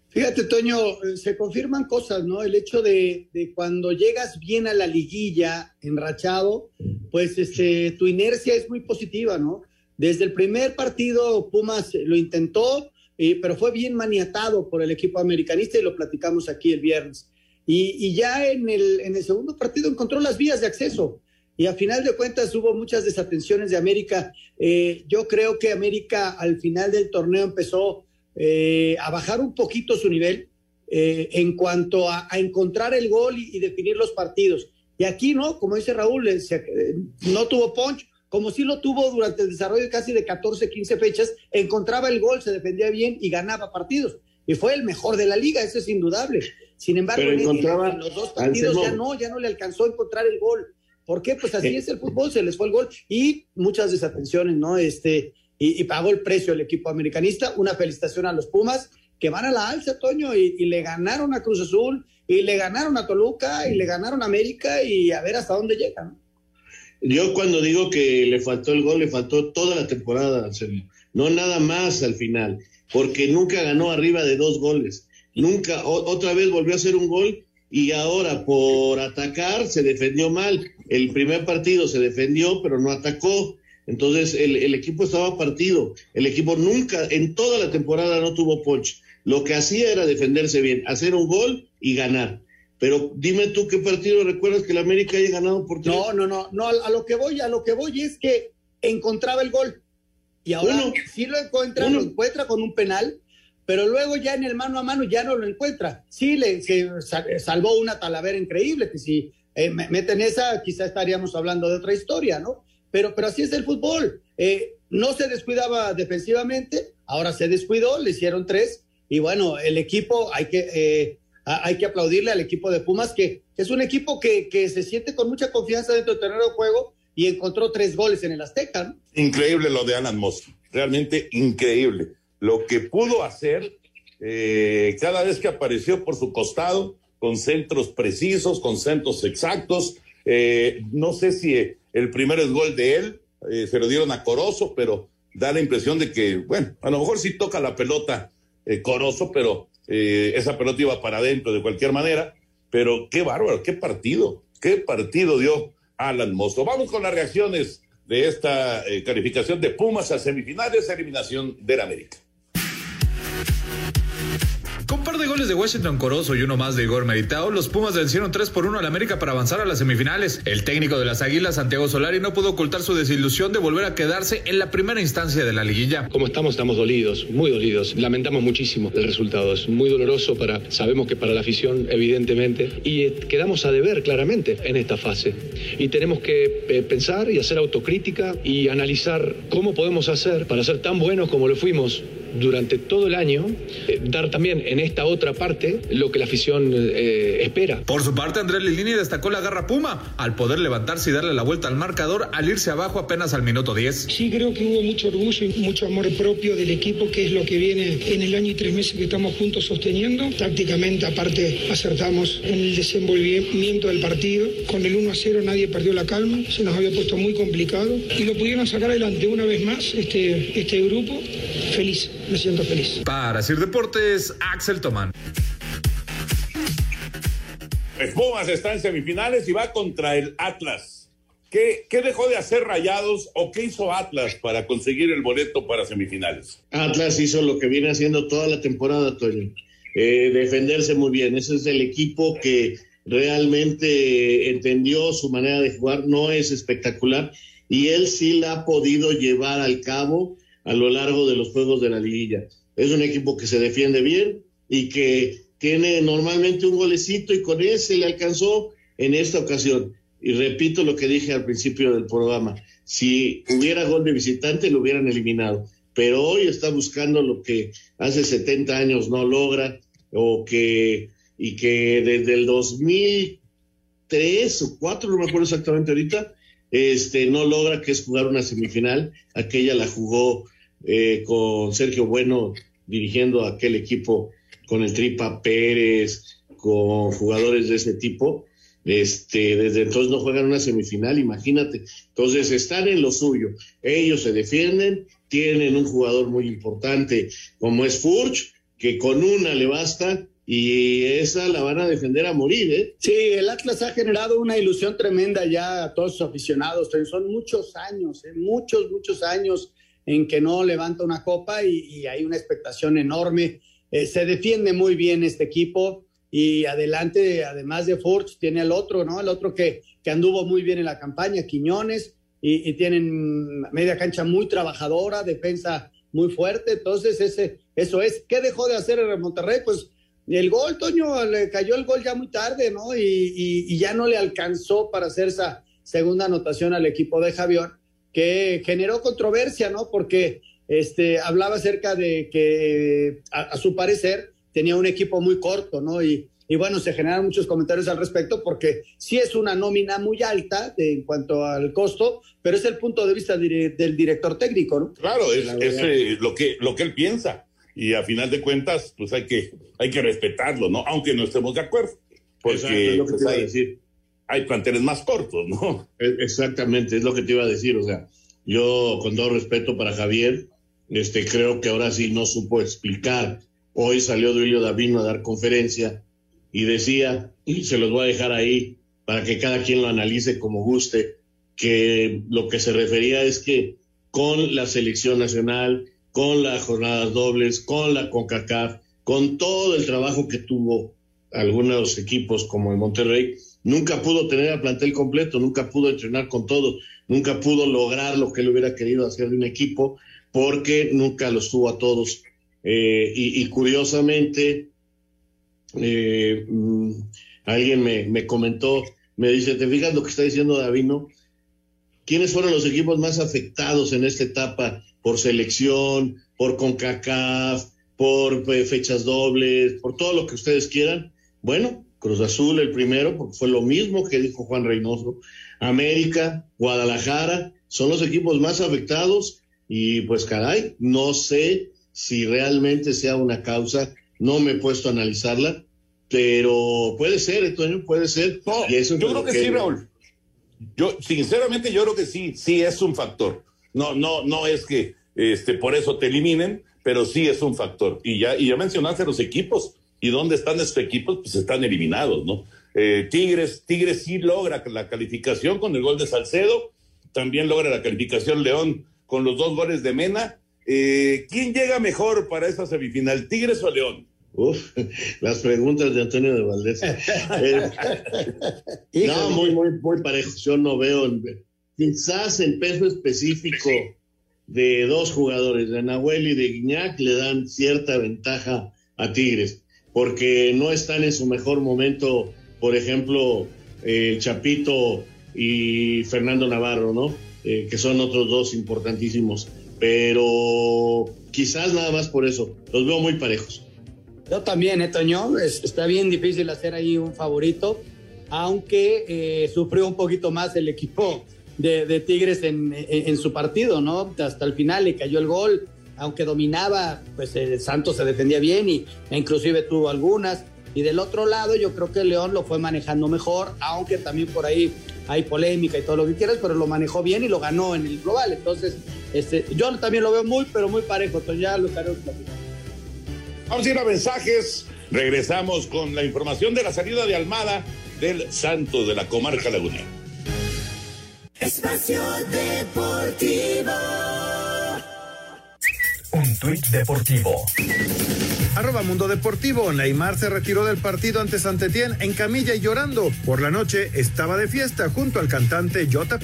Fíjate, Toño, se confirman cosas, ¿no? El hecho de, cuando llegas bien a la liguilla, enrachado, pues este, tu inercia es muy positiva, ¿no? Desde el primer partido, Pumas lo intentó, eh, pero fue bien maniatado por el equipo americanista y lo platicamos aquí el viernes. Y, ya en el, en el segundo partido encontró las vías de acceso y a final de cuentas hubo muchas desatenciones de América. Eh, yo creo que América al final del torneo empezó eh, a bajar un poquito su nivel eh, en cuanto a, encontrar el gol y, definir los partidos. Y aquí no, como dice Raúl, no tuvo punch, como sí lo tuvo durante el desarrollo casi de 14, 15 fechas, encontraba el gol, se defendía bien y ganaba partidos. Y fue el mejor de la liga, eso es indudable. Sin embargo, en los dos partidos ya no, ya no le alcanzó a encontrar el gol. ¿Por qué? Pues así es el fútbol, se les fue el gol y muchas desatenciones, ¿no? Este, y, pagó el precio el equipo americanista. Una felicitación a los Pumas que van a la alza, Toño, y, le ganaron a Cruz Azul, y le ganaron a Toluca, y le ganaron a América, y a ver hasta dónde llegan. Yo cuando digo que le faltó el gol, le faltó toda la temporada, No nada más al final, porque nunca ganó arriba de dos goles. Nunca, otra vez volvió a hacer un gol y ahora por atacar se defendió mal. El primer partido se defendió, pero no atacó. Entonces el, el, equipo estaba partido. El equipo nunca, en toda la temporada no tuvo punch. Lo que hacía era defenderse bien, hacer un gol y ganar. Pero dime tú qué partido recuerdas que el América haya ganado por tres. No, no, no, no, a lo que voy, a lo que voy es que encontraba el gol. Y ahora sí lo encuentra, lo encuentra con un penal, pero luego ya en el mano a mano ya no lo encuentra. Sí, le salvó una talavera increíble, que si eh, meten esa, quizá estaríamos hablando de otra historia, ¿no? Pero, pero así es el fútbol. Eh, no se descuidaba defensivamente, ahora se descuidó, le hicieron tres, y bueno, el equipo hay que, eh, hay que aplaudirle al equipo de Pumas, que, es un equipo que, que, se siente con mucha confianza dentro del terreno de juego y encontró tres goles en el Azteca. ¿no? Increíble lo de Alan Moss, realmente increíble. Lo que pudo hacer eh, cada vez que apareció por su costado, con centros precisos, con centros exactos. Eh, no sé si el primer es gol de él, eh, se lo dieron a Corozo, pero da la impresión de que, bueno, a lo mejor sí toca la pelota Corozo, pero esa pelota iba para adentro de cualquier manera. Pero qué bárbaro, qué partido, qué partido dio Alan Mozo. Vamos con las reacciones de esta calificación de Pumas a semifinales, eliminación del América. Con par de goles de Washington Corozo y uno más de Igor Meritao, los Pumas vencieron 3 por 1 al América para avanzar a las semifinales. El técnico de las Águilas, Santiago Solari, no pudo ocultar su desilusión de volver a quedarse en la primera instancia de la liguilla. Como estamos, estamos dolidos, muy dolidos. Lamentamos muchísimo el resultado. Es muy doloroso para, sabemos que para la afición, evidentemente, y eh, quedamos a deber claramente en esta fase. Y tenemos que eh, pensar y hacer autocrítica y analizar cómo podemos hacer para ser tan buenos como lo fuimos durante todo el año, eh, dar también en esta otra parte lo que la afición eh, espera. Por su parte, Andrés Lilini destacó la garra Puma al poder levantarse y darle la vuelta al marcador al irse abajo apenas al minuto 10. Sí, creo que hubo mucho orgullo y mucho amor propio del equipo, que es lo que viene en el año y tres meses que estamos juntos sosteniendo. Tácticamente, aparte, acertamos en el desenvolvimiento del partido. Con el 1 a 0 nadie perdió la calma, se nos había puesto muy complicado y lo pudieron sacar adelante una vez más este, este grupo. Feliz me siento feliz. Para Sir Deportes, Axel Tomán. Pumas está en semifinales y va contra el Atlas. ¿Qué, ¿Qué, dejó de hacer Rayados o qué hizo Atlas para conseguir el boleto para semifinales? Atlas hizo lo que viene haciendo toda la temporada, Toño. Eh, defenderse muy bien. Ese es el equipo que realmente entendió su manera de jugar. No es espectacular y él sí la ha podido llevar al cabo a lo largo de los juegos de la liguilla. Es un equipo que se defiende bien y que tiene normalmente un golecito y con ese le alcanzó en esta ocasión. Y repito lo que dije al principio del programa, si hubiera gol de visitante lo hubieran eliminado, pero hoy está buscando lo que hace 70 años no logra o que y que desde el 2003 o 4, no me acuerdo exactamente ahorita, este, no logra, que es jugar una semifinal. Aquella la jugó eh, con Sergio Bueno dirigiendo aquel equipo con el Tripa Pérez, con jugadores de ese tipo. Este, desde entonces no juegan una semifinal, imagínate. Entonces están en lo suyo. Ellos se defienden, tienen un jugador muy importante como es Furch, que con una le basta y esa la van a defender a morir, ¿eh? Sí, el Atlas ha generado una ilusión tremenda ya a todos sus aficionados. Son muchos años, ¿eh? muchos, muchos años en que no levanta una copa y, hay una expectación enorme. Eh, se defiende muy bien este equipo y adelante, además de Furch, tiene el otro, ¿no? El otro que, anduvo muy bien en la campaña, Quiñones, y, y tienen media cancha muy trabajadora, defensa muy fuerte. Entonces, ese, eso es. ¿Qué dejó de hacer el Monterrey? Pues el gol, Toño, le cayó el gol ya muy tarde, ¿no? Y, ya no le alcanzó para hacer esa segunda anotación al equipo de Javier, que generó controversia, ¿no? Porque este, hablaba acerca de que, a, su parecer, tenía un equipo muy corto, ¿no? Y, bueno, se generan muchos comentarios al respecto porque sí es una nómina muy alta en cuanto al costo, pero es el punto de vista del director técnico, ¿no? Claro, es, eh, lo, que, lo que él piensa y a final de cuentas, pues hay que, hay que respetarlo, ¿no? Aunque no estemos de acuerdo. Porque lo que te iba a decir. Hay planteles más cortos, ¿no? E, exactamente, es lo que te iba a decir. O sea, yo con todo respeto para Javier, este, creo que ahora sí no supo explicar. Hoy salió Duilio Davino a dar conferencia y decía, y se los voy a dejar ahí para que cada quien lo analice como guste, que lo que se refería es que con la selección nacional, con las jornadas dobles, con la CONCACAF, con todo el trabajo que tuvo algunos equipos como el Monterrey, nunca pudo tener al plantel completo, nunca pudo entrenar con todo, nunca pudo lograr lo que él hubiera querido hacer de un equipo, porque nunca los tuvo a todos. Eh, y, curiosamente, eh, mm, alguien me, me, comentó, me dice, ¿te fijas lo que está diciendo Davino? ¿Quiénes fueron los equipos más afectados en esta etapa por selección, por CONCACAF, por eh, fechas dobles, por todo lo que ustedes quieran? Bueno, Cruz Azul el primero, porque fue lo mismo que dijo Juan Reynoso. América, Guadalajara, son los equipos más afectados y pues caray, no sé si realmente sea una causa, no me he puesto a analizarla, pero puede ser, Antonio, puede ser. yo creo que, sí, Raúl. Yo, sinceramente, yo creo que sí, sí es un factor. No, no, no es que este, por eso te eliminen, pero sí es un factor. Y ya, y ya mencionaste los equipos. ¿Y dónde están estos equipos? Pues están eliminados, ¿no? Eh, Tigres, Tigres sí logra la calificación con el gol de Salcedo, también logra la calificación León con los dos goles de Mena. Eh, ¿Quién llega mejor para esa semifinal, Tigres o León? Uf, las preguntas de Antonio de Valdés. Eh, no, muy, muy, muy parejos. Yo no veo, quizás el peso específico de dos jugadores, de Nahuel y de Guiñac, le dan cierta ventaja a Tigres, porque no están en su mejor momento, por ejemplo, eh, Chapito y Fernando Navarro, ¿no? Eh, que son otros dos importantísimos, pero quizás nada más por eso, los veo muy parejos. Yo también, ¿eh, Toño? está bien difícil hacer ahí un favorito, aunque eh, sufrió un poquito más el equipo de, Tigres en, su partido, ¿no? Hasta el final le cayó el gol, aunque dominaba, pues el Santos se defendía bien y e inclusive tuvo algunas. Y del otro lado, yo creo que León lo fue manejando mejor, aunque también por ahí hay polémica y todo lo que quieras, pero lo manejó bien y lo ganó en el global. Entonces, este, yo también lo veo muy, pero muy parejo. Entonces ya lo estaremos. Vamos a ir a mensajes. Regresamos con la información de la salida de Almada del Santo de la Comarca Lagunera. Espacio Deportivo. Tuit deportivo. Arroba Mundo Deportivo. Neymar se retiró del partido ante Santetien en camilla y llorando. Por la noche estaba de fiesta junto al cantante Jota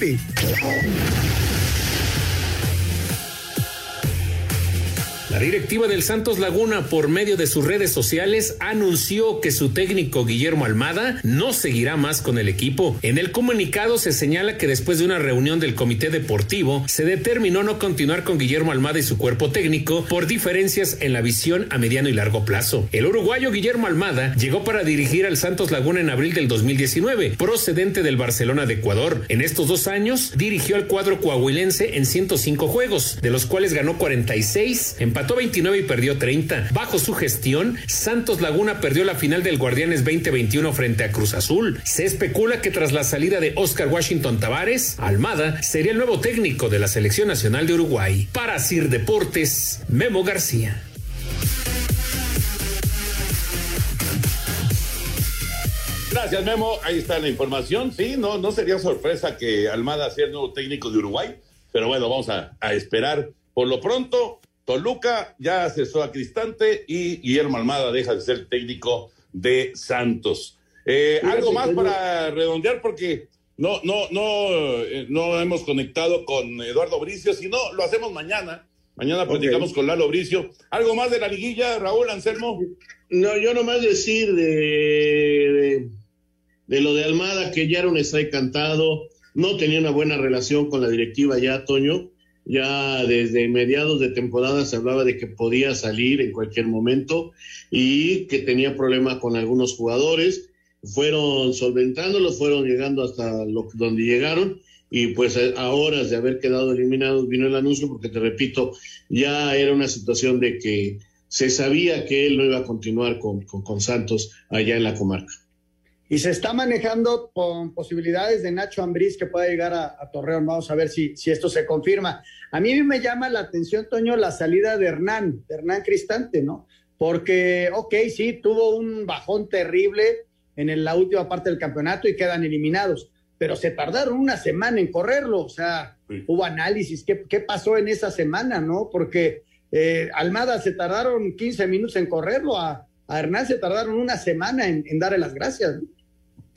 La directiva del Santos Laguna, por medio de sus redes sociales, anunció que su técnico Guillermo Almada no seguirá más con el equipo. En el comunicado se señala que después de una reunión del comité deportivo, se determinó no continuar con Guillermo Almada y su cuerpo técnico por diferencias en la visión a mediano y largo plazo. El uruguayo Guillermo Almada llegó para dirigir al Santos Laguna en abril del 2019, procedente del Barcelona de Ecuador. En estos dos años dirigió al cuadro coahuilense en 105 juegos, de los cuales ganó 46, empató 29 y perdió 30. Bajo su gestión, Santos Laguna perdió la final del Guardianes 2021 frente a Cruz Azul. Se especula que tras la salida de Oscar Washington Tavares, Almada sería el nuevo técnico de la Selección Nacional de Uruguay. Para Sir Deportes, Memo García. Gracias, Memo. Ahí está la información. Sí, no, no sería sorpresa que Almada sea el nuevo técnico de Uruguay, pero bueno, vamos a esperar. Por lo pronto, Toluca ya cesó a Cristante y Guillermo Almada deja de ser técnico de Santos. Eh, algo más para redondear porque no, no, no, eh, no hemos conectado con Eduardo Bricio, si no, lo hacemos mañana. Mañana platicamos con Lalo Bricio. ¿Algo más de la liguilla, Raúl Anselmo? No, yo nomás decir de, de, lo de Almada, que ya era un strike cantado, no tenía una buena relación con la directiva ya, Toño ya desde mediados de temporada se hablaba de que podía salir en cualquier momento y que tenía problemas con algunos jugadores. Fueron solventándolos, fueron llegando hasta lo, donde llegaron y pues a horas de haber quedado eliminados vino el anuncio porque te repito, ya era una situación de que se sabía que él no iba a continuar con, con Santos allá en la comarca. Y se está manejando con posibilidades de Nacho Ambriz que pueda llegar a, Torreón. Vamos a ver si, si, esto se confirma. A mí me llama la atención, Toño, la salida de Hernán, de Hernán Cristante, ¿no? Porque, ok, sí, tuvo un bajón terrible en la última parte del campeonato y quedan eliminados. pero se tardaron una semana en correrlo, o sea, hubo análisis, ¿qué, ¿qué, pasó en esa semana, no? Porque eh, Almada se tardaron 15 minutos en correrlo, a, a Hernán se tardaron una semana en, en darle las gracias. ¿no?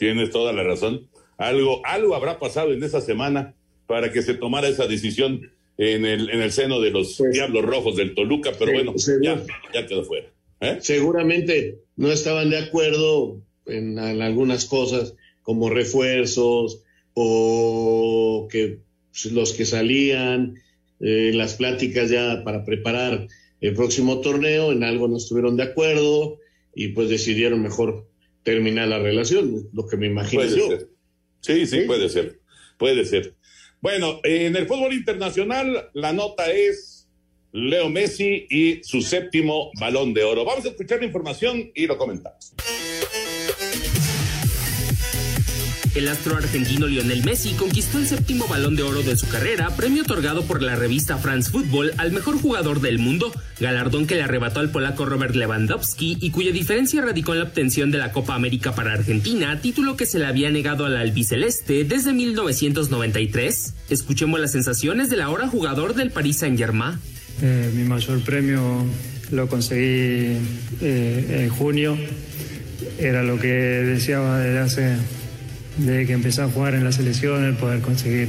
Tienes toda la razón. Algo, algo habrá pasado en esa semana para que se tomara esa decisión en el, en el seno de los pues, Diablos Rojos del Toluca, pero bueno, ya, ya, quedó fuera. ¿eh? Seguramente no estaban de acuerdo en, en algunas cosas como refuerzos o que los que salían, eh, las pláticas ya para preparar el próximo torneo, en algo no estuvieron de acuerdo y pues decidieron mejor terminar la relación, lo que me imagino puede yo. Ser. Sí, sí, ¿Sí? puede ser, puede ser. Bueno, en el fútbol internacional la nota es Leo Messi y su séptimo balón de oro. Vamos a escuchar la información y lo comentamos. El astro argentino Lionel Messi conquistó el séptimo balón de oro de su carrera, premio otorgado por la revista France Football al mejor jugador del mundo, galardón que le arrebató al polaco Robert Lewandowski y cuya diferencia radicó en la obtención de la Copa América para Argentina, título que se le había negado al albiceleste desde 1993. Escuchemos las sensaciones del ahora jugador del Paris Saint-Germain. Eh, mi mayor premio lo conseguí eh, en junio, era lo que deseaba desde hace desde que empecé a jugar en la selección, el poder conseguir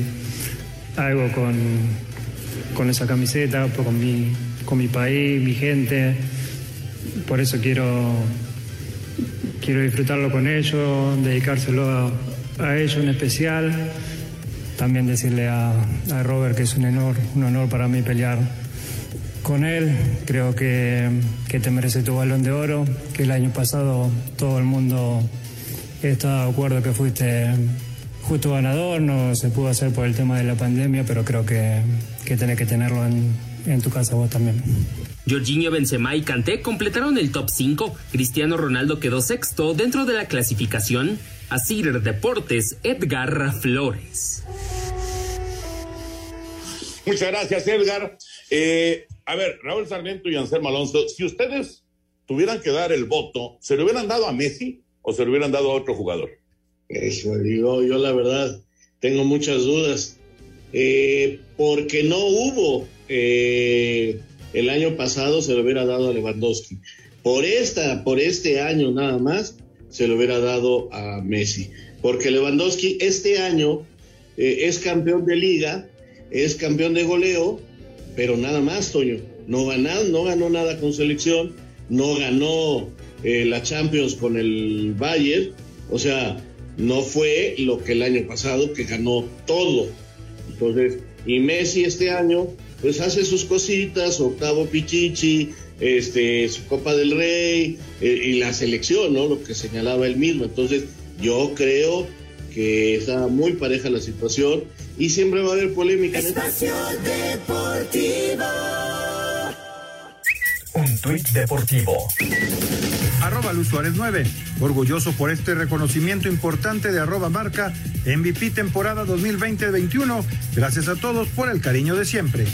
algo con, con esa camiseta, con mi, con mi país, mi gente. Por eso quiero, quiero disfrutarlo con ellos, dedicárselo a, a ellos en especial. También decirle a, a, Robert que es un honor, un honor para mí pelear con él. Creo que, que te merece tu balón de oro, que el año pasado todo el mundo Está de acuerdo que fuiste justo ganador, no se pudo hacer por el tema de la pandemia, pero creo que, que tenés que tenerlo en, en tu casa vos también. Jorginho Benzema y Kanté completaron el top 5. Cristiano Ronaldo quedó sexto dentro de la clasificación. Así Deportes, Edgar Flores. Muchas gracias, Edgar. Eh, a ver, Raúl Sarmiento y Anselmo Alonso, si ustedes tuvieran que dar el voto, ¿se lo hubieran dado a Messi o se lo hubieran dado a otro jugador? Eso, digo, yo la verdad tengo muchas dudas, eh, porque no hubo, eh, el año pasado se lo hubiera dado a Lewandowski, por, esta, por este año nada más se lo hubiera dado a Messi, porque Lewandowski este año eh, es campeón de liga, es campeón de goleo, pero nada más, Toño, no ganó, no ganó nada con selección, no ganó eh, la Champions con el Bayern, o sea, no fue lo que el año pasado, que ganó todo. Entonces, y Messi este año, pues hace sus cositas, octavo Pichichi, este, su Copa del Rey eh, y la selección, ¿no? Lo que señalaba él mismo. Entonces, yo creo que está muy pareja la situación y siempre va a haber polémica. Espacio Deportivo. Un tuit deportivo arroba Luis Suárez 9. Orgulloso por este reconocimiento importante de arroba marca MVP temporada 2020-21. Gracias a todos por el cariño de siempre.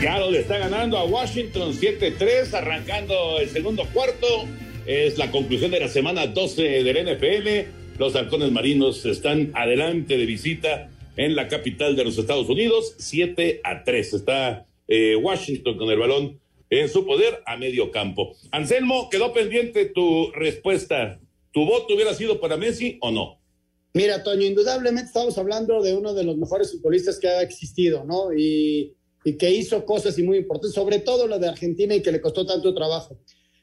Claro, le está ganando a Washington 7-3, arrancando el segundo cuarto. Es la conclusión de la semana 12 del NFL. Los halcones marinos están adelante de visita en la capital de los Estados Unidos, 7 a 3. Está eh, Washington con el balón en su poder a medio campo. Anselmo, quedó pendiente tu respuesta. ¿Tu voto hubiera sido para Messi o no? Mira, Toño, indudablemente estamos hablando de uno de los mejores futbolistas que ha existido, ¿no? Y, que hizo cosas y muy importantes, sobre todo lo de Argentina y que le costó tanto trabajo.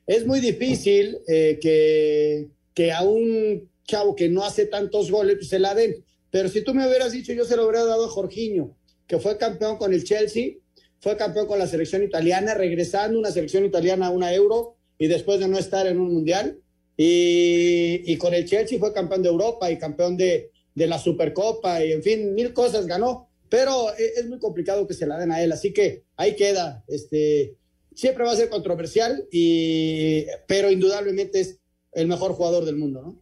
Es muy difícil eh, que, que a un chavo que no hace tantos goles pues, se la den. Pero si tú me hubieras dicho, yo se lo hubiera dado a Jorginho, que fue campeón con el Chelsea, fue campeón con la selección italiana, regresando una selección italiana a una euro y después de no estar en un mundial. Y, y con el Chelsea fue campeón de Europa y campeón de, de, la Supercopa y en fin, mil cosas ganó. Pero es, es, muy complicado que se la den a él. Así que ahí queda. Este, siempre va a ser controversial, y, pero indudablemente es el mejor jugador del mundo, ¿no?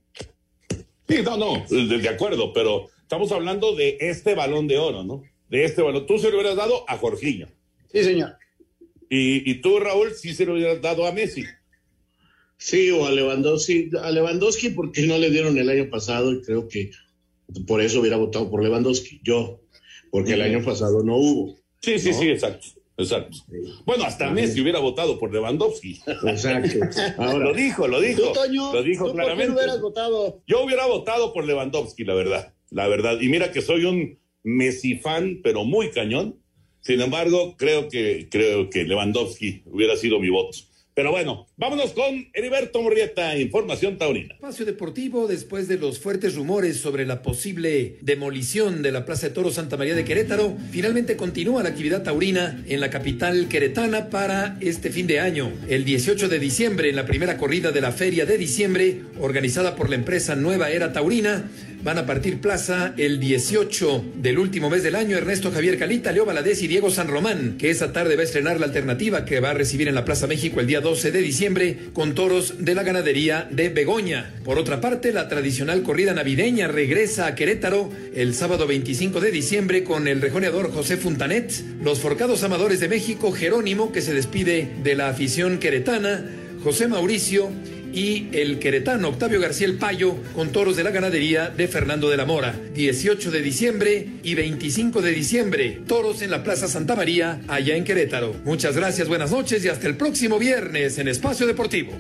Sí, no, no, de acuerdo, pero estamos hablando de este balón de oro, ¿no? De este balón. Tú se lo hubieras dado a Jorginho. Sí, señor. Y, y tú, Raúl, sí se lo hubieras dado a Messi. Sí, o a Lewandowski, a Lewandowski porque no le dieron el año pasado y creo que por eso hubiera votado por Lewandowski, yo, porque el año pasado no hubo. Sí, sí, sí, exacto. Exacto. Bueno, hasta Messi hubiera votado por Lewandowski. Exacto. Ahora, lo dijo, lo dijo. ¿Tú, Toño? lo dijo ¿tú por claramente. quién hubieras votado? Yo hubiera votado por Lewandowski, la verdad. La verdad. Y mira que soy un Messi fan, pero muy cañón. Sin embargo, creo que, creo que Lewandowski hubiera sido mi voto. Pero bueno, vámonos con Heriberto Murrieta, Información Taurina. Espacio Deportivo, después de los fuertes rumores sobre la posible demolición de la Plaza de Toros Santa María de Querétaro, finalmente continúa la actividad taurina en la capital queretana para este fin de año. El 18 de diciembre, en la primera corrida de la Feria de Diciembre, organizada por la empresa Nueva Era Taurina, van a partir plaza el 18 del último mes del año Ernesto Javier Calita, Leo Valadez y Diego San Román, que esa tarde va a estrenar la alternativa que va a recibir en la Plaza México el día 12 de diciembre con toros de la ganadería de Begoña. Por otra parte, la tradicional corrida navideña regresa a Querétaro el sábado 25 de diciembre con el rejoneador José Funtanet, los forcados amadores de México Jerónimo que se despide de la afición queretana, José Mauricio y el queretano Octavio García El Payo con toros de la ganadería de Fernando de la Mora. 18 de diciembre y 25 de diciembre, toros en la Plaza Santa María, allá en Querétaro. Muchas gracias, buenas noches y hasta el próximo viernes en Espacio Deportivo.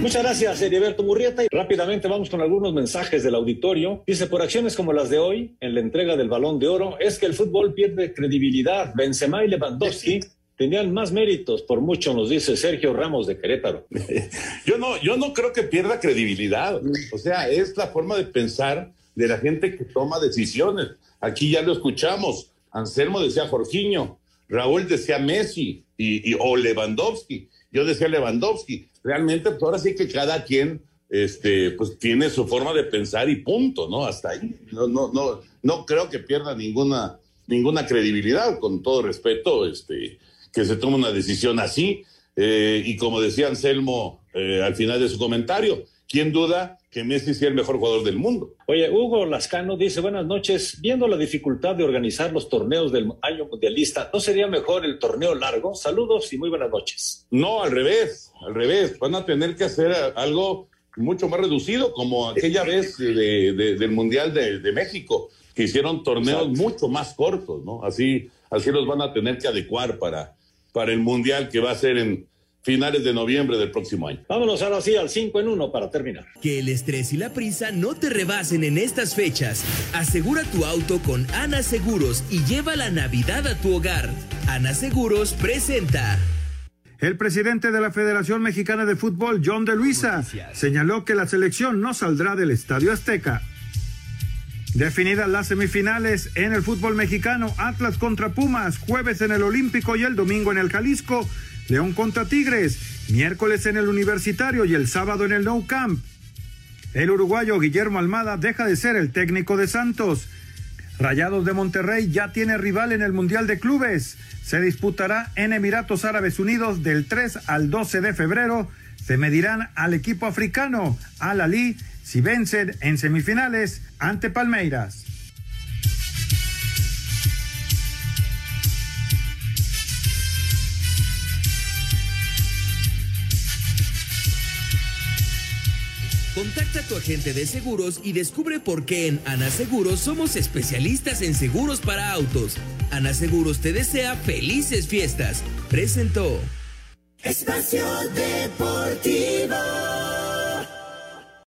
Muchas gracias, Heriberto Murrieta. Y rápidamente vamos con algunos mensajes del auditorio. Dice, por acciones como las de hoy, en la entrega del Balón de Oro, es que el fútbol pierde credibilidad. Benzema y Lewandowski tenían más méritos, por mucho nos dice Sergio Ramos de Querétaro. Yo no, yo no creo que pierda credibilidad. O sea, es la forma de pensar de la gente que toma decisiones. Aquí ya lo escuchamos. Anselmo decía Jorginho, Raúl decía Messi y, o Lewandowski. Yo decía Lewandowski. Realmente, pues ahora sí que cada quien este, pues tiene su forma de pensar y punto, ¿no? Hasta ahí. No, no, no, no creo que pierda ninguna, ninguna credibilidad, con todo respeto, este, que se tome una decisión así. Eh, y como decía Anselmo eh, al final de su comentario, ¿quién duda que Messi sea el mejor jugador del mundo? Oye, Hugo Lascano dice, buenas noches, viendo la dificultad de organizar los torneos del año mundialista, ¿no sería mejor el torneo largo? Saludos y muy buenas noches. No, al revés, al revés. Van a tener que hacer algo mucho más reducido, como aquella vez de- de- del Mundial de, de México, que hicieron torneos mucho más cortos, ¿no? Así, así los van a tener que adecuar para, para el Mundial que va a ser en finales de noviembre del próximo año. Vámonos ahora sí al 5 en 1 para terminar. Que el estrés y la prisa no te rebasen en estas fechas. Asegura tu auto con Ana Seguros y lleva la Navidad a tu hogar. Ana Seguros presenta. El presidente de la Federación Mexicana de Fútbol, John de Luisa, señaló que la selección no saldrá del Estadio Azteca. Definidas las semifinales en el fútbol mexicano, Atlas contra Pumas, jueves en el Olímpico y el domingo en el Jalisco, León contra Tigres, miércoles en el Universitario y el sábado en el Nou Camp. El uruguayo Guillermo Almada deja de ser el técnico de Santos. Rayados de Monterrey ya tiene rival en el Mundial de Clubes. Se disputará en Emiratos Árabes Unidos del 3 al 12 de febrero. Se medirán al equipo africano, Al Ali, si vencen en semifinales ante Palmeiras. Contacta a tu agente de seguros y descubre por qué en Ana Seguros somos especialistas en seguros para autos. Ana Seguros te desea felices fiestas. Presentó. Espacio Deportivo.